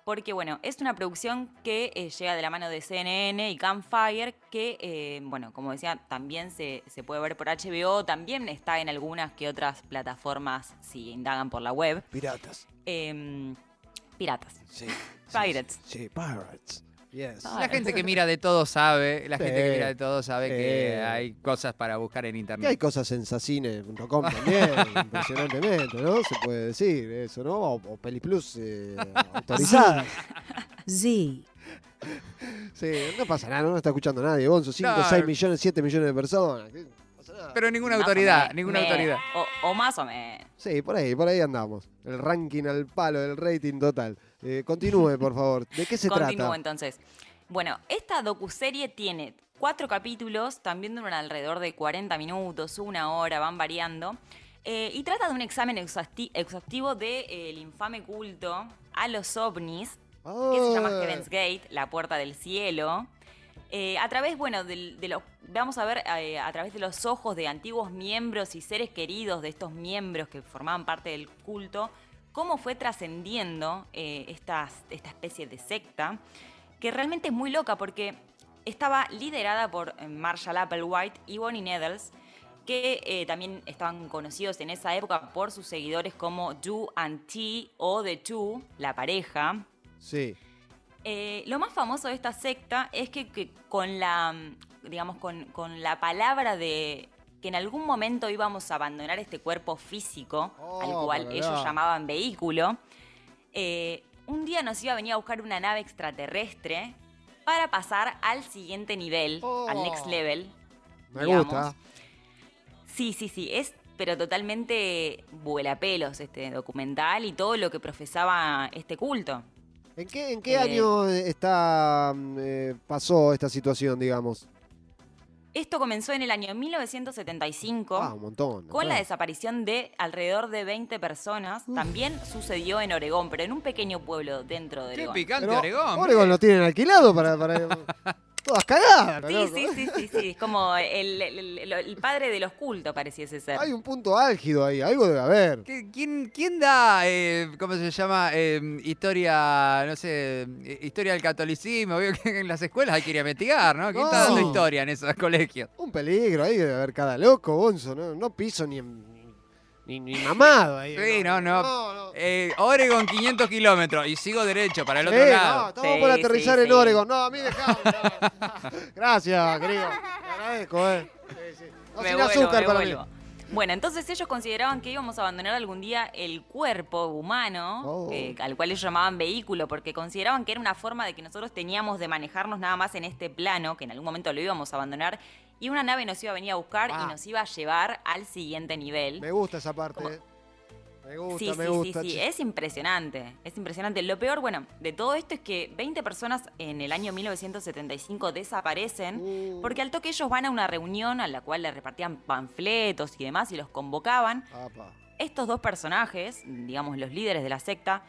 Porque, bueno, es una producción que eh, llega de la mano de CNN y Campfire, que, eh, bueno, como decía, también se, se puede ver por HBO, también está en algunas que otras plataformas si indagan por la web. Piratas. Em, piratas. Sí. (laughs) Pirates. Sí, Pirates. Yes. Ah. La gente que mira de todo sabe, la Sí. gente que mira de todo sabe que Sí. hay cosas para buscar en Y hay internet. cosas en sacine.com también, (laughs) impresionantemente, ¿no? Se puede decir eso, ¿no? O, o Peliplus eh, (laughs) autorizadas. Z. Sí, no pasa nada, no nos está escuchando nadie. Gonzo, 5, No. 6 millones, 7 millones de personas. Pero ninguna Más autoridad, me- ninguna me- autoridad. O, o más o menos. Sí, por ahí, por ahí andamos. El ranking al palo, el rating total. Eh, continúe, por favor. ¿De qué se Continúo trata? entonces. Bueno, esta docuserie tiene cuatro capítulos, también duran alrededor de 40 minutos, una hora, van variando. eh, y trata de un examen exhausti- exhaustivo del infame culto a los ovnis, que se llama Ah, Heaven's Gate, la puerta del cielo. Eh, a través, bueno, de, los, vamos a ver eh, a través de los ojos de antiguos miembros y seres queridos de estos miembros que formaban parte del culto, cómo fue trascendiendo eh, estas- esta especie de secta, que realmente es muy loca porque estaba liderada por Marshall Applewhite y Bonnie Needles, que también estaban conocidos en esa época por sus seguidores como Do and T o The Two, la pareja. Sí. Eh, lo más famoso de esta secta es que, que con la, mm, digamos, con, con la palabra de que en algún momento íbamos a abandonar este cuerpo físico, al Oh, cual para ellos llamaban vehículo, eh, un día nos iba a venir a buscar una nave extraterrestre para pasar al siguiente nivel, al next Oh. level. Me digamos. gusta. Sí, sí, sí, es pero totalmente vuelapelos este documental y todo lo que profesaba este culto. ¿En qué, en qué Eh, año está, mm, eh, pasó esta situación, digamos? Esto comenzó en el año 1975 Ah, un montón. con la desaparición de alrededor de 20 personas. También sucedió en Oregón, pero en un pequeño pueblo dentro de Qué Oregón. picante Pero Oregón. Oregón lo tienen alquilado para... para (laughs) todas cagadas. Sí, loco. sí, sí, sí, sí. Es como el, el- el- el padre de los cultos pareciese ser. Hay un punto álgido ahí, algo debe haber. ¿Qué- ¿Quién, quién da, eh, cómo se llama, Eh, historia, no sé, eh, historia del catolicismo? Veo que en las escuelas hay que ir a investigar, ¿no? ¿Quién está dando historia en esos colegios? Un peligro, ahí debe haber cada loco, Bonzo. No, no piso ni, en- ni, ni mamado ahí. Sí, no, no. no, no. Eh, Oregon, 500 kilómetros y sigo derecho para el Sí, otro no, lado. estamos Sí, por sí, aterrizar en sí. Oregon. No, a mí dejame. no. (laughs) Gracias, querido. Te agradezco, eh. Sí, sí. No, Me sin vuelvo, azúcar me para vuelvo. mí. Bueno, entonces ellos consideraban que íbamos a abandonar algún día el cuerpo humano, Oh. eh, al cual ellos llamaban vehículo, porque consideraban que era una forma de que nosotros teníamos de manejarnos nada más en este plano, que en algún momento lo íbamos a abandonar, y una nave nos iba a venir a buscar Ah. y nos iba a llevar al siguiente nivel. Me gusta esa parte, Como-. Me gusta, Sí, me sí, gusta. sí, sí, es impresionante, es impresionante. Lo peor, bueno, de todo esto es que 20 personas en el año 1975 desaparecen Uh, porque al toque ellos van a una reunión a la cual le repartían panfletos y demás y los convocaban. apa. Estos dos personajes, digamos los líderes de la secta,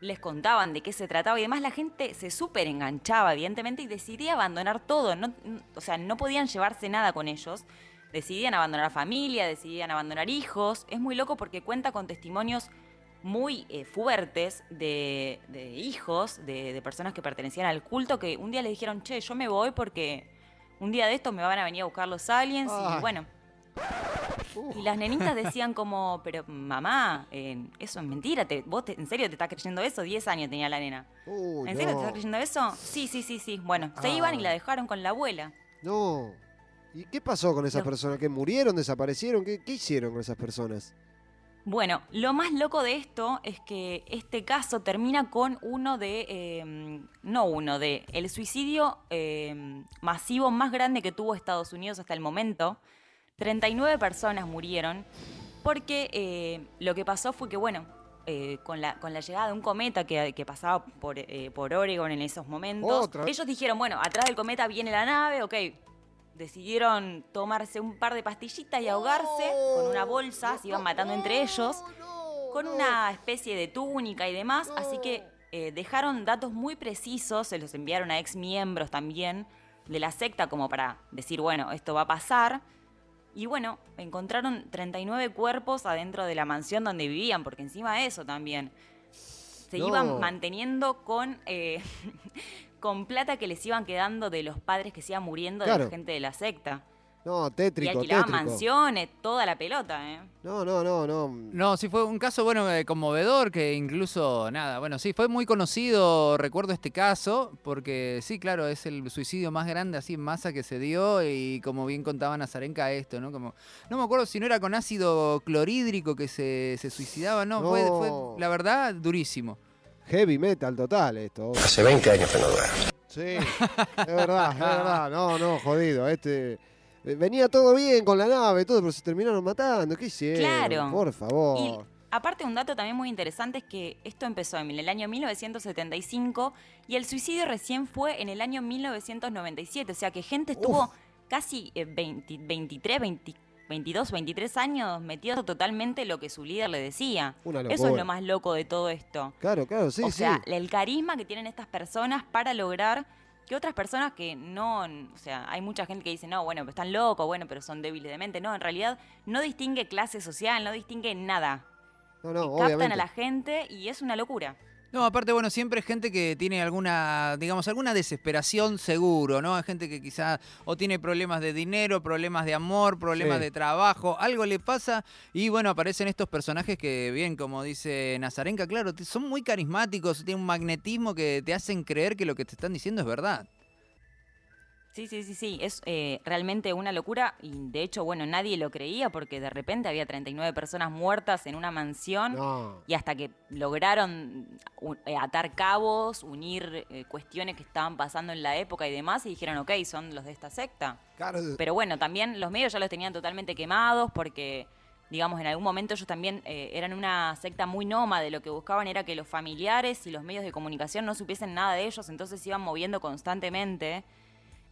les contaban de qué se trataba y demás la gente se súper enganchaba evidentemente y decidía abandonar todo. No, o sea, no podían llevarse nada con ellos. Decidían abandonar familia, decidían abandonar hijos. Es muy loco porque cuenta con testimonios muy eh, fuertes de, de hijos de, de personas que pertenecían al culto que un día le dijeron, che, yo me voy porque un día de estos me van a venir a buscar los aliens y bueno. Y las nenitas decían como, pero mamá, eh, eso es mentira, te- ¿vos te- en serio te estás creyendo eso? 10 años tenía la nena. Uy, ¿En serio te estás creyendo eso? Sí, sí, sí, sí. Bueno, se iban y Ah. la dejaron con la abuela. No. ¿Y qué pasó con esas Los- personas? ¿Que murieron, desaparecieron? ¿Qué, qué hicieron con esas personas? Bueno, lo más loco de esto es que este caso termina con uno de, eh, no uno, de el suicidio eh, masivo más grande que tuvo Estados Unidos hasta el momento. 39 personas murieron porque eh, lo que pasó fue que, bueno, eh, con, la, con la llegada de un cometa que, que pasaba por, eh, por Oregon en esos momentos, Otra ellos dijeron, bueno, atrás del cometa viene la nave, ok. Decidieron tomarse un par de pastillitas y ahogarse con una bolsa, se iban matando entre ellos, con una especie de túnica y demás, así que eh, dejaron datos muy precisos, se los enviaron a ex miembros también de la secta como para decir, bueno, esto va a pasar. Y bueno, encontraron 39 cuerpos adentro de la mansión donde vivían, porque encima de eso también se No. iban manteniendo con, eh, (laughs) con plata que les iban quedando de los padres que se iban muriendo de la gente de la secta. No, Y tétrico, alquilaban tétrico. mansiones, toda la pelota, ¿eh? No, no, no, no. No, sí fue un caso, bueno, eh, conmovedor, que incluso, nada, bueno, sí, fue muy conocido, recuerdo este caso, porque sí, claro, es el suicidio más grande así en masa que se dio y como bien contaba Nazarenka esto, ¿no? Como, no me acuerdo si no era con ácido clorhídrico que se, se suicidaba, no, Fue, No. fue, la verdad, durísimo. Heavy metal total esto. Hace 20 años que no duermo. Sí, es verdad, es verdad. No, no, jodido. Este. Eh, Venía todo bien con la nave, todo, pero se terminaron matando. ¿Qué hicieron? Claro. Por favor. Y aparte un dato también muy interesante es que esto empezó en el año 1975 y el suicidio recién fue en el año 1997. O sea que gente estuvo Uf. casi eh, 20 23, 20 22, 23 años metido totalmente lo que su líder le decía. Una Eso es lo más loco de todo esto. Claro, claro, sí, o sí. sea, el carisma que tienen estas personas para lograr que otras personas que no, o sea, hay mucha gente que dice, no, bueno, pero están locos, bueno, pero son débiles de mente. No, en realidad no distingue clase social, no distingue nada. no, no, Captan obviamente. a la gente y es una locura. No, aparte, bueno, siempre hay gente que tiene alguna, digamos, alguna desesperación seguro, ¿no? Hay gente que quizá o tiene problemas de dinero, problemas de amor, problemas Sí. de trabajo, algo le pasa y bueno, aparecen estos personajes que, bien, como dice Nazarenka, claro, son muy carismáticos, tienen un magnetismo que te hacen creer que lo que te están diciendo es verdad. Sí, sí, sí, sí, es eh, realmente una locura y de hecho, bueno, nadie lo creía porque de repente había 39 personas muertas en una mansión. No. Y hasta que lograron eh, atar cabos, unir eh, cuestiones que estaban pasando en la época y demás, y dijeron, ok, son los de esta secta. Claro, Pero bueno, también los medios ya los tenían totalmente quemados porque, digamos, en algún momento ellos también eh, eran una secta muy nómade. Lo que buscaban era que los familiares y los medios de comunicación no supiesen nada de ellos, entonces se iban moviendo constantemente.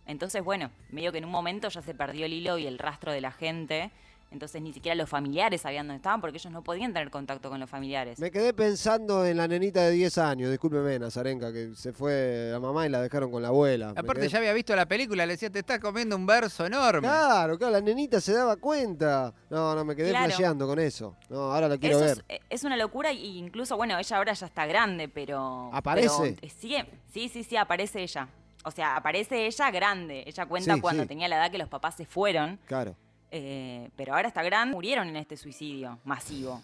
Entonces, bueno, medio que en un momento ya se perdió el hilo y el rastro de la gente. Entonces ni siquiera los familiares sabían dónde estaban porque ellos no podían tener contacto con los familiares. me quedé pensando en la nenita de 10 años, discúlpeme, Nazarenka, que se fue la mamá y la dejaron con la abuela. Aparte quedé- ya había visto la película, le decía, te estás comiendo un verso enorme. Claro, claro, la nenita se daba cuenta. No, no, me quedé Claro. flasheando con eso. No, ahora la quiero Eso ver. es, eh, es una locura y incluso, bueno, ella ahora ya está grande, pero... ¿Aparece? pero, eh, sigue, sí, sí, sí, aparece ella. O sea, aparece ella grande. Ella cuenta Sí, cuando sí. tenía la edad que los papás se fueron, Claro. eh, pero ahora está grande. Murieron en este suicidio masivo.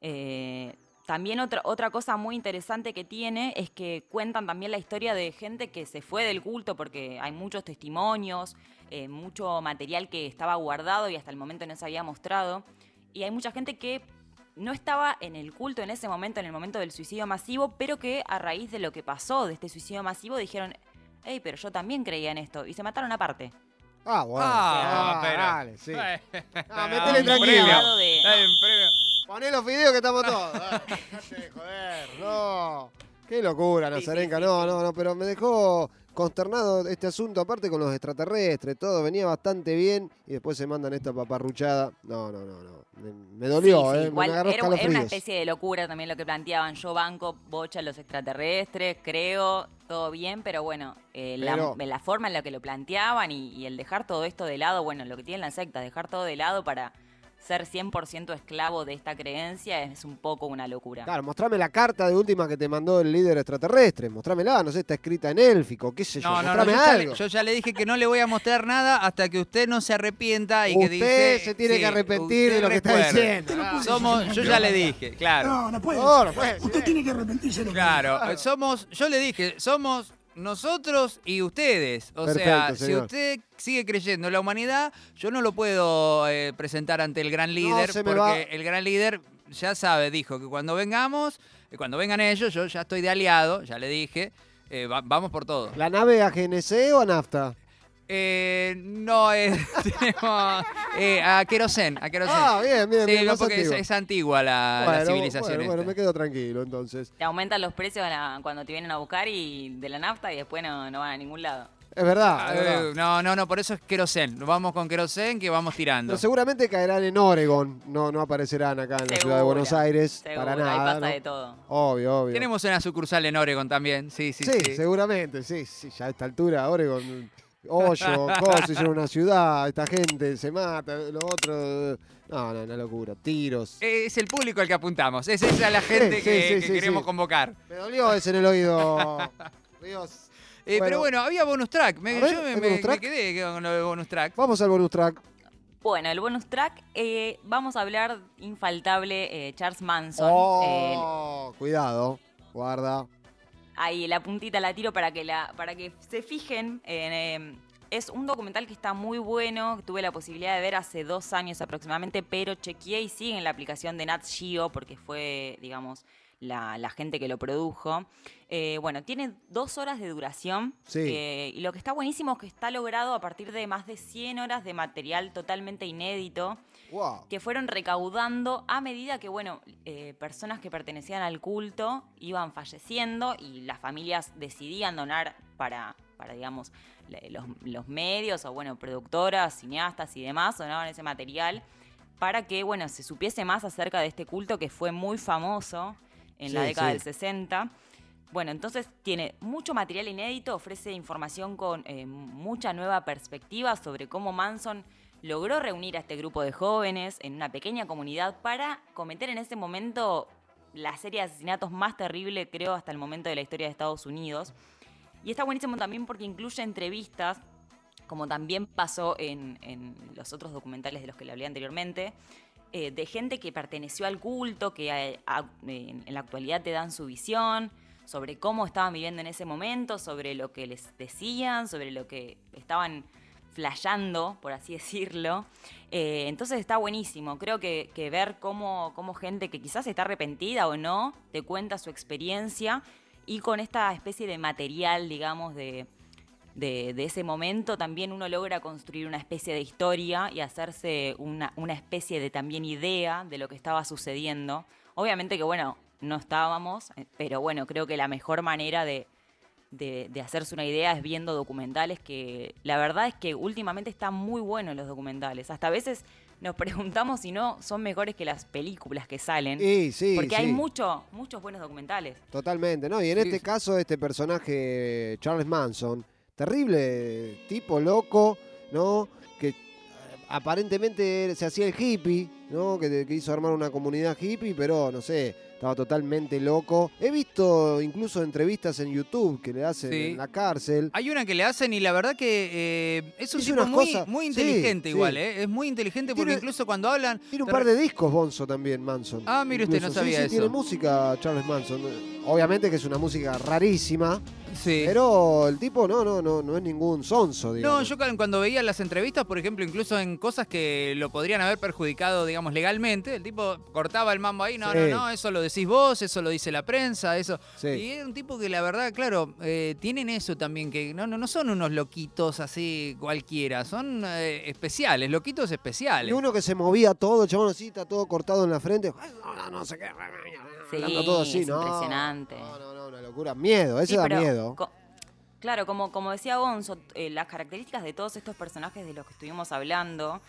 Eh, también otra, otra cosa muy interesante que tiene es que cuentan también la historia de gente que se fue del culto porque hay muchos testimonios, eh, mucho material que estaba guardado y hasta el momento no se había mostrado. Y hay mucha gente que no estaba en el culto en ese momento, en el momento del suicidio masivo, pero que a raíz de lo que pasó, de este suicidio masivo, dijeron, hey, pero yo también creía en esto. Y se mataron aparte. Ah, bueno. Ah, Ah, pero- dale, sí. Ah, metele tranquilo. de-. Poné los videos que estamos todos. (laughs) Dale, joder, no. Qué locura, Nazarenka. sí, no, no, no, pero me dejó consternado este asunto, aparte con los extraterrestres, todo venía bastante bien y después se mandan esta paparruchada. No, no, no, no. Me, me dolió, Sí, sí, ¿eh? igual me agarró era, era una especie de locura también lo que planteaban. Yo banco, bocha los extraterrestres, creo, todo bien, pero bueno, eh, La, forma en la que lo planteaban y, y el dejar todo esto de lado, bueno, lo que tienen las sectas, dejar todo de lado para ser 100% esclavo de esta creencia es un poco una locura. Claro, mostrame la carta de última que te mandó el líder extraterrestre. Mostrámela, no sé, está escrita en élfico, qué sé yo. No, no, no, mostrame yo ya, le, yo ya le dije que no le voy a mostrar nada hasta que usted no se arrepienta y que Usted dice... se tiene sí, que arrepentir de usted lo que está diciendo. Ah, Somos, yo ya le dije, claro. No, no puede. No, no Usted tiene que arrepentirse de lo que Claro, somos, yo le dije, somos nosotros y ustedes. O Perfecto, sea, si usted sigue creyendo en la humanidad, yo no lo puedo eh, presentar ante el gran líder, porque va. el gran líder ya sabe, dijo que cuando vengamos, eh, cuando vengan ellos, yo ya estoy de aliado, ya le dije, eh, va- vamos por todo. ¿La nave a GNC o a nafta? Eh, no, eh, (laughs) tenemos eh, a Querosén. Ah, bien, bien, Sí, bien. no, más porque es, antigua la, la Bueno, civilización Bueno, bueno, esta. me quedo tranquilo entonces. Te aumentan los precios la- cuando te vienen a buscar y de la nafta y después no, no van a ningún lado. Es verdad, Ah, es verdad. eh, no, no, no, por eso es Querosén. Vamos con Querosén que vamos tirando. Pero seguramente caerán en Oregon, no, no aparecerán acá en la ciudad de Buenos Aires Seguro, para ahí nada. pasa ¿no? de todo. Obvio, obvio. Tenemos una sucursal en Oregon también, sí, sí, sí, sí. seguramente, sí, sí, ya a esta altura, Oregon, hoyo, cosas, hicieron una ciudad, esta gente se mata, lo otro. No, no, una locura, tiros. Es el público al que apuntamos, es esa la gente Sí, que, sí, que sí, queremos sí. convocar. Me dolió ese en el oído. (laughs) Dios. Eh, Bueno. Pero bueno, había bonus track. Me, ver, yo me, ¿hay me- bonus me track? quedé con lo de bonus track. Vamos al bonus track. Bueno, el bonus track, eh, vamos a hablar infaltable eh, Charles Manson. Eh, Oh, cuidado, guarda. Ahí la puntita la tiro para que la para que se fijen en, eh, es un documental que está muy bueno tuve la posibilidad de ver hace dos años aproximadamente pero chequeé y sigue en la aplicación de Nat Geo porque fue digamos la, la gente que lo produjo Eh, bueno tiene dos horas de duración Sí. eh, y lo que está buenísimo es que está logrado a partir de más de 100 horas de material totalmente inédito Wow. que fueron recaudando a medida que, bueno, eh, personas que pertenecían al culto iban falleciendo y las familias decidían donar para, para digamos, los, los medios o, bueno, productoras, cineastas y demás, donaban ese material para que, bueno, se supiese más acerca de este culto que fue muy famoso en la década sí. del 60. Bueno, entonces tiene mucho material inédito, ofrece información con eh, mucha nueva perspectiva sobre cómo Manson logró reunir a este grupo de jóvenes en una pequeña comunidad para cometer en ese momento la serie de asesinatos más terrible, creo, hasta el momento de la historia de Estados Unidos. Y está buenísimo también porque incluye entrevistas, como también pasó en, en los otros documentales de los que le hablé anteriormente, eh, de gente que perteneció al culto, que en la actualidad te dan su visión sobre cómo estaban viviendo en ese momento, sobre lo que les decían, sobre lo que estaban flayando, por así (laughs) decirlo. Eh, entonces está buenísimo. Creo que, ver cómo, cómo gente que quizás está arrepentida o no, te cuenta su experiencia y con esta especie de material, digamos, de, de, de ese momento, también uno logra construir una especie de historia y hacerse una, una especie de también idea de lo que estaba sucediendo. Obviamente que, bueno, no estábamos, eh, pero bueno, creo que la mejor manera de, de, de hacerse una idea es viendo documentales que la verdad es que últimamente están muy buenos los documentales. Hasta a veces nos (laughs) preguntamos si no son mejores que las películas que salen. Y sí, porque hay sí. mucho, muchos buenos documentales. Totalmente, ¿no? Y en Sí, este sí. caso, este personaje, Charles Manson, terrible tipo loco, ¿no? Que eh, aparentemente se hacía el hippie, ¿no? Que, que hizo armar una comunidad hippie, pero no sé, estaba totalmente loco. He visto incluso entrevistas en YouTube que le hacen Sí. en la cárcel. Hay una que le hacen y la verdad que eh, es un tipo unas muy, cosas- muy sí, inteligente sí. igual, ¿eh? Es muy inteligente porque Tiene- incluso cuando hablan... Tiene un par de discos Bonzo también, Manson. Ah, mire usted, no Incluso. sabía sí, tiene eso. música Charles Manson. Obviamente que es una música rarísima, Sí. pero el tipo no, no, no, no es ningún sonso, digamos. No, yo cu- cuando veía las entrevistas, por ejemplo, incluso en cosas que lo podrían haber perjudicado, digamos, legalmente, el tipo cortaba el mambo ahí, no, Sí. no, no, eso lo decís vos, eso lo dice la prensa, eso. Sí. Y es un tipo que la verdad, claro, eh, tienen eso también, que no, no, no son unos loquitos así cualquiera, son eh, especiales, loquitos Y especiales. uno que se movía todo, el chabón así, está todo cortado en la frente. No, no, no sé qué. Sí, hablando todo así, es no. impresionante. No, no, Miedo, Sí, da miedo. claro, como, como decía Gonzo, eh, las características de todos estos personajes de los que estuvimos hablando,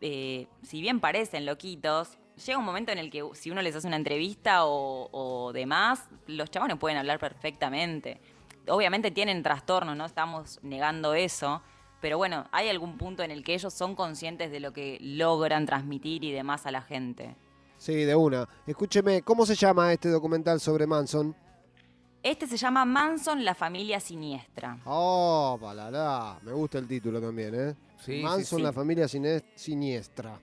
eh, si bien parecen loquitos, llega un momento en el que si uno les hace una entrevista o, o demás, los chabones pueden hablar perfectamente. Obviamente tienen trastornos, no estamos negando eso, Pero bueno, hay algún punto en el que ellos son conscientes de lo que logran transmitir y demás a la gente. Sí, de una. Escúcheme, ¿cómo se llama este documental sobre Manson? Este se llama Manson, la familia siniestra. Oh, palala. Me gusta el título también, ¿eh? Sí, Manson, sí. la familia siniestra.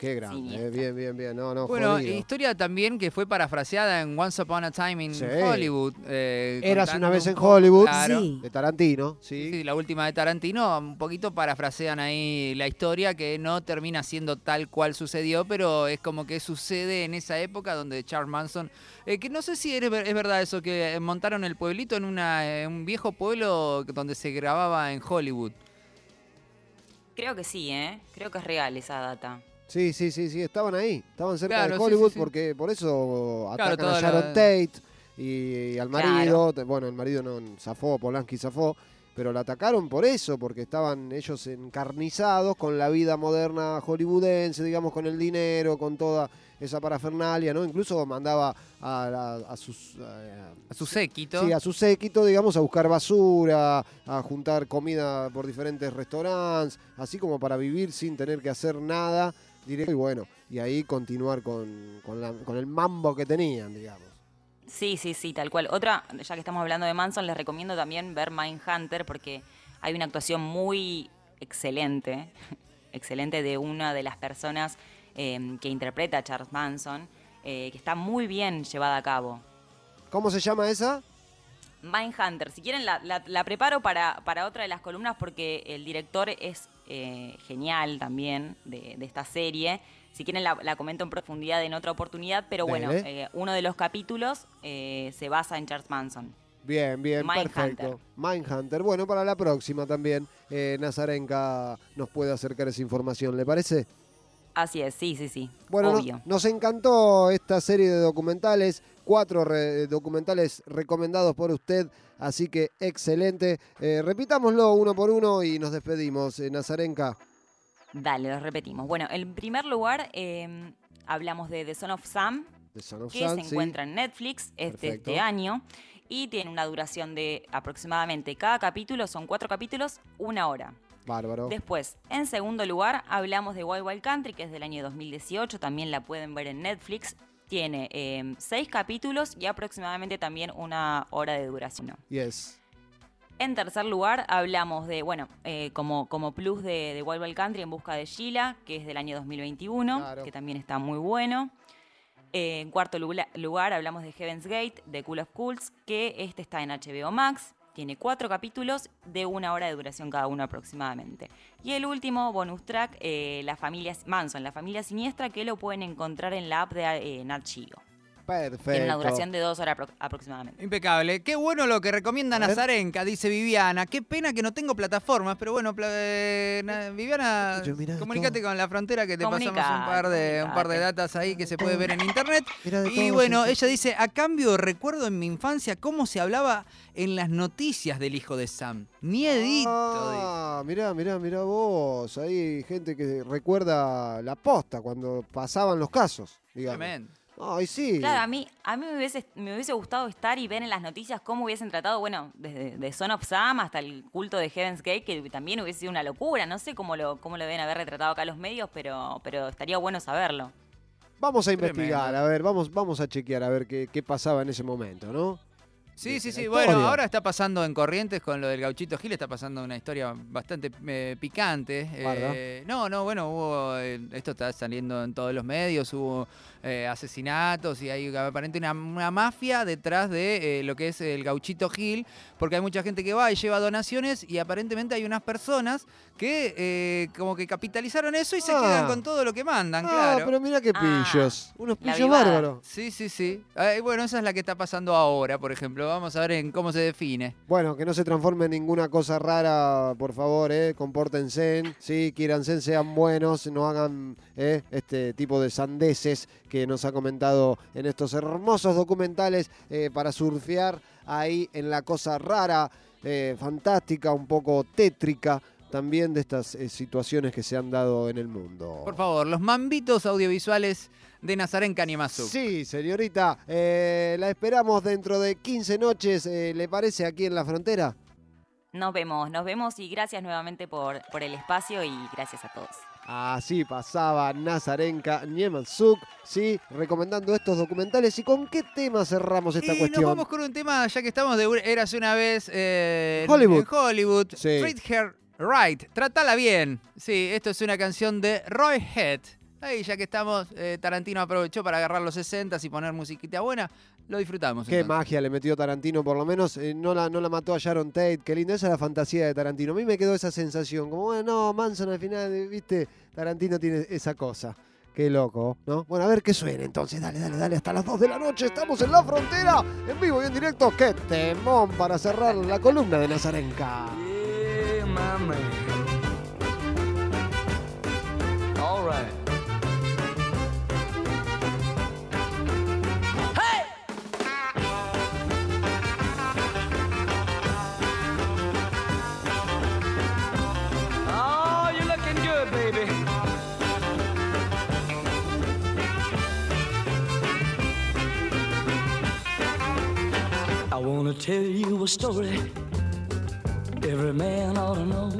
Qué grande, ¿eh? Bien, bien, bien. No, no, Bueno, jodido. historia también que fue parafraseada en Once Upon a Time in Sí. Hollywood. eh, Eras contando una vez en Hollywood. Claro. Sí. De Tarantino, sí. Sí, la última de Tarantino, un poquito parafrasean ahí la historia que no termina siendo tal cual sucedió, pero es como que sucede en esa época donde Charles Manson, eh, que no sé si es, ver- es verdad eso, que montaron el pueblito en una, eh, un viejo pueblo donde se grababa en Hollywood. Creo que sí, ¿eh? Creo que es real esa data. Sí, sí, sí, sí, estaban ahí. Estaban cerca Claro, de Hollywood sí, sí. porque por eso Claro, atacan a Sharon la- Tate y, al marido. Bueno, el marido no zafó, Polanski zafó. Pero la atacaron por eso, porque estaban ellos encarnizados con la vida moderna hollywoodense, digamos, con el dinero, con toda esa parafernalia, ¿no? Incluso mandaba a, la- a sus... a- A su séquito. Sí, a su séquito, digamos, a buscar basura, a juntar comida por diferentes restaurantes, así como para vivir sin tener que hacer nada directo y bueno, y ahí continuar con, con la- con el mambo que tenían, digamos. Sí, sí, sí, tal cual. Otra, ya que estamos hablando de Manson, les recomiendo también ver Mindhunter porque hay una actuación muy excelente, (laughs) excelente de una de las personas eh, que interpreta a Charles Manson, eh, que está muy bien llevada a cabo. ¿Cómo se llama esa? Mindhunter, si quieren la, la- la preparo para, para otra de las columnas porque el director es eh, genial también de, de esta serie. Si quieren la, la comento en profundidad en otra oportunidad, pero bueno, eh, uno de los capítulos eh, se basa en Charles Manson. Bien, bien, perfecto. Mindhunter. Bueno, para la próxima también, eh, Nazarenka nos puede acercar esa información, ¿le parece? Así es, sí, sí, sí. Bueno, no- obvio. nos encantó esta serie de documentales, cuatro re- documentales recomendados por usted, así que excelente. Eh, repitámoslo uno por uno y nos despedimos, eh, Nazarenka. Dale, los repetimos. Bueno, en primer lugar, eh, hablamos de The Son of Sam, de Son of que Sam, se sí. encuentra en Netflix este, Perfecto. este año y tiene una duración de aproximadamente, cada capítulo son cuatro capítulos, una hora. Bárbaro. Después, en segundo lugar, hablamos de Wild Wild Country, que es del año 2018, también la pueden ver en Netflix. Tiene eh, seis capítulos y aproximadamente también una hora de duración. Yes. En tercer lugar, hablamos de, bueno, eh, como, como plus de, de Wild Wild Country en busca de Sheila, que es del año 2021, Claro. que también está muy bueno. Eh, en cuarto lugla- lugar, hablamos de Heaven's Gate, de Cool of Cools, que este está en HBO Max. Tiene cuatro capítulos de una hora de duración cada uno aproximadamente. Y el último bonus track, eh, la familia Manson, la familia siniestra, que lo pueden encontrar en la app de eh. Perfecto. Tiene una duración de dos horas apro- aproximadamente. Impecable. Qué bueno lo que recomienda. Nazarenka, dice Viviana. Qué pena que no tengo plataformas, pero bueno, pla- eh, na- Viviana, comunícate todo. con la frontera que te pasamos un par de un par de datas ahí que se puede ver en internet. Y bueno, ella dice, a cambio recuerdo en mi infancia cómo se hablaba en las noticias del hijo de Sam. Miedito. Ah, mirá, mirá, mirá vos. Hay gente que recuerda la posta cuando pasaban los casos, digamos. Tremendo. Ay, sí. Claro, a mí, a mí me, hubiese, me hubiese gustado estar y ver en las noticias cómo hubiesen tratado, bueno, desde de Son of Sam hasta el culto de Heaven's Gate, que también hubiese sido una locura. No sé cómo lo, cómo lo deben haber retratado acá los medios, pero, pero estaría bueno saberlo. Vamos a Tremendo. investigar, a ver, vamos, vamos a chequear a ver qué, qué pasaba en ese momento, ¿no? Sí, sí, sí. Bueno, ahora está pasando en Corrientes con lo del gauchito Gil, está pasando una historia bastante eh, picante. Eh, no, no, bueno, hubo, eh, esto está saliendo en todos los medios, hubo eh, asesinatos y hay aparentemente una, una mafia detrás de eh, lo que es el gauchito Gil, porque hay mucha gente que va y lleva donaciones y aparentemente hay unas personas que eh, como que capitalizaron eso y se Ah. quedan con todo lo que mandan, ah, claro. pero mira qué Ah, pillos. Unos la pillos bárbaros. Sí, sí, sí. Eh, bueno, esa es la que está pasando ahora, por ejemplo. Vamos a ver en cómo se define. Bueno, que no se transforme en ninguna cosa rara, por favor, ¿eh? Compórtense, sí, quíranse, sean buenos, no hagan ¿eh? este tipo de sandeces que nos ha comentado en estos hermosos documentales eh, para surfear ahí en la cosa rara, eh, fantástica, un poco tétrica también de estas eh, situaciones que se han dado en el mundo. Por favor, los mambitos audiovisuales de Nazarén Canimazu. Sí, señorita, eh, la esperamos dentro de 15 noches, eh, ¿le parece aquí en la frontera? Nos vemos, nos vemos y gracias nuevamente por, por el espacio y gracias a todos. Así pasaba Nazarenka Niemansuk, sí, recomendando estos documentales. ¿Y con qué tema cerramos esta y cuestión? nos vamos con un tema, ya que estamos de Érase una vez eh, Hollywood. en Hollywood. Sí. Treat her right. Tratala bien. Sí, esto es una canción de Roy Head. Ahí, ya que estamos, eh, Tarantino aprovechó para agarrar los 60 y poner musiquita buena. Lo disfrutamos. Qué entonces. magia le metió Tarantino, por lo menos eh, no, la, no la mató a Sharon Tate. Qué lindo, esa es la fantasía de Tarantino. A mí me quedó esa sensación, como, bueno, no, Manson al final, eh, viste, Tarantino tiene esa cosa. Qué loco, ¿no? Bueno, a ver qué suena entonces. Dale, dale, dale, hasta las 2 de la noche. Estamos en la frontera, en vivo y en directo. Qué temón para cerrar la columna de Nazarenka. Yeah, my man. All right. Hey! Oh, you're looking good, baby. I wanna tell you a story every man ought to know.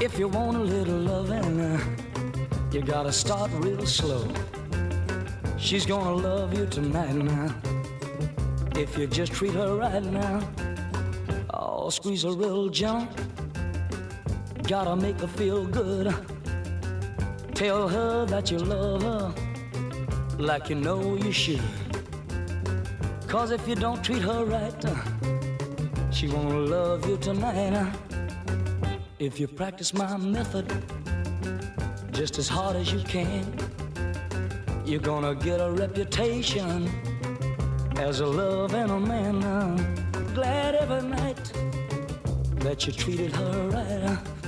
If you want a little loving, uh, you gotta start real slow. She's gonna love you tonight now. If you just treat her right now, oh, squeeze her real gentle. Gotta make her feel good. Tell her that you love her like you know you should. Cause if you don't treat her right, uh, she won't love you tonight. If you practice my method just as hard as you can, you're gonna get a reputation as a love and a man. uh. Glad every night that you treated her right.